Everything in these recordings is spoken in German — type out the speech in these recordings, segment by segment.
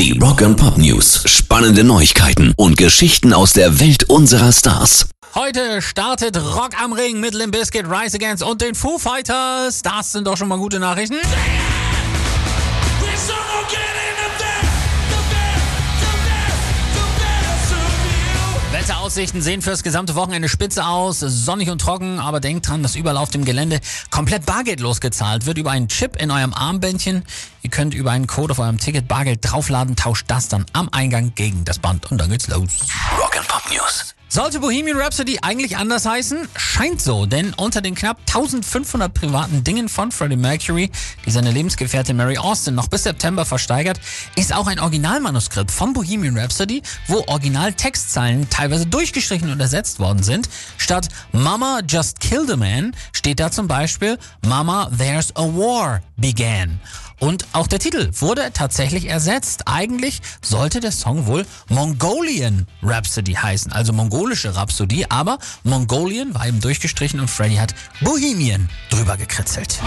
Die Rock and Pop News. Spannende Neuigkeiten und Geschichten aus der Welt unserer Stars. Heute startet Rock am Ring mit Limp Bizkit, Rise Against und den Foo Fighters. Das sind doch schon mal gute Nachrichten. Wetteraussichten sehen fürs gesamte Wochenende spitze aus, sonnig und trocken, aber denkt dran, dass überall auf dem Gelände komplett bargeldlos gezahlt wird über einen Chip in eurem Armbändchen. Ihr könnt über einen Code auf eurem Ticket Bargeld draufladen, tauscht das dann am Eingang gegen das Band und dann geht's los. Rock Pop News. Sollte Bohemian Rhapsody eigentlich anders heißen? Scheint so, denn unter den knapp 1500 privaten Dingen von Freddie Mercury, die seine Lebensgefährtin Mary Austin noch bis September versteigert, ist auch ein Originalmanuskript von Bohemian Rhapsody, wo Originaltextzeilen teilweise durchgestrichen und ersetzt worden sind. Statt Mama just killed a man steht da zum Beispiel Mama there's a war began. Und auch der Titel wurde tatsächlich ersetzt. Eigentlich sollte der Song wohl Mongolian Rhapsody heißen, also mongolische Rhapsodie, aber Mongolian war eben durchgestrichen und Freddy hat Bohemian drüber gekritzelt.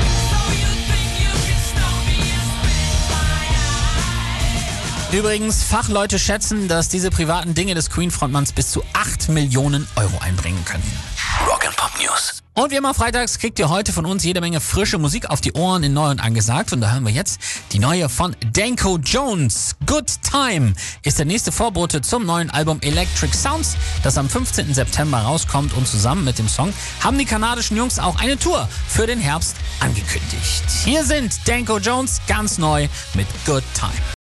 Übrigens, Fachleute schätzen, dass diese privaten Dinge des Queen-Frontmanns bis zu 8 Millionen Euro einbringen können. Rock and Pop News. Und wie immer freitags kriegt ihr heute von uns jede Menge frische Musik auf die Ohren in neu und angesagt. Und da hören wir jetzt die neue von Danko Jones. Good Time ist der nächste Vorbote zum neuen Album Electric Sounds, das am 15. September rauskommt. Und zusammen mit dem Song haben die kanadischen Jungs auch eine Tour für den Herbst angekündigt. Hier sind Danko Jones ganz neu mit Good Time.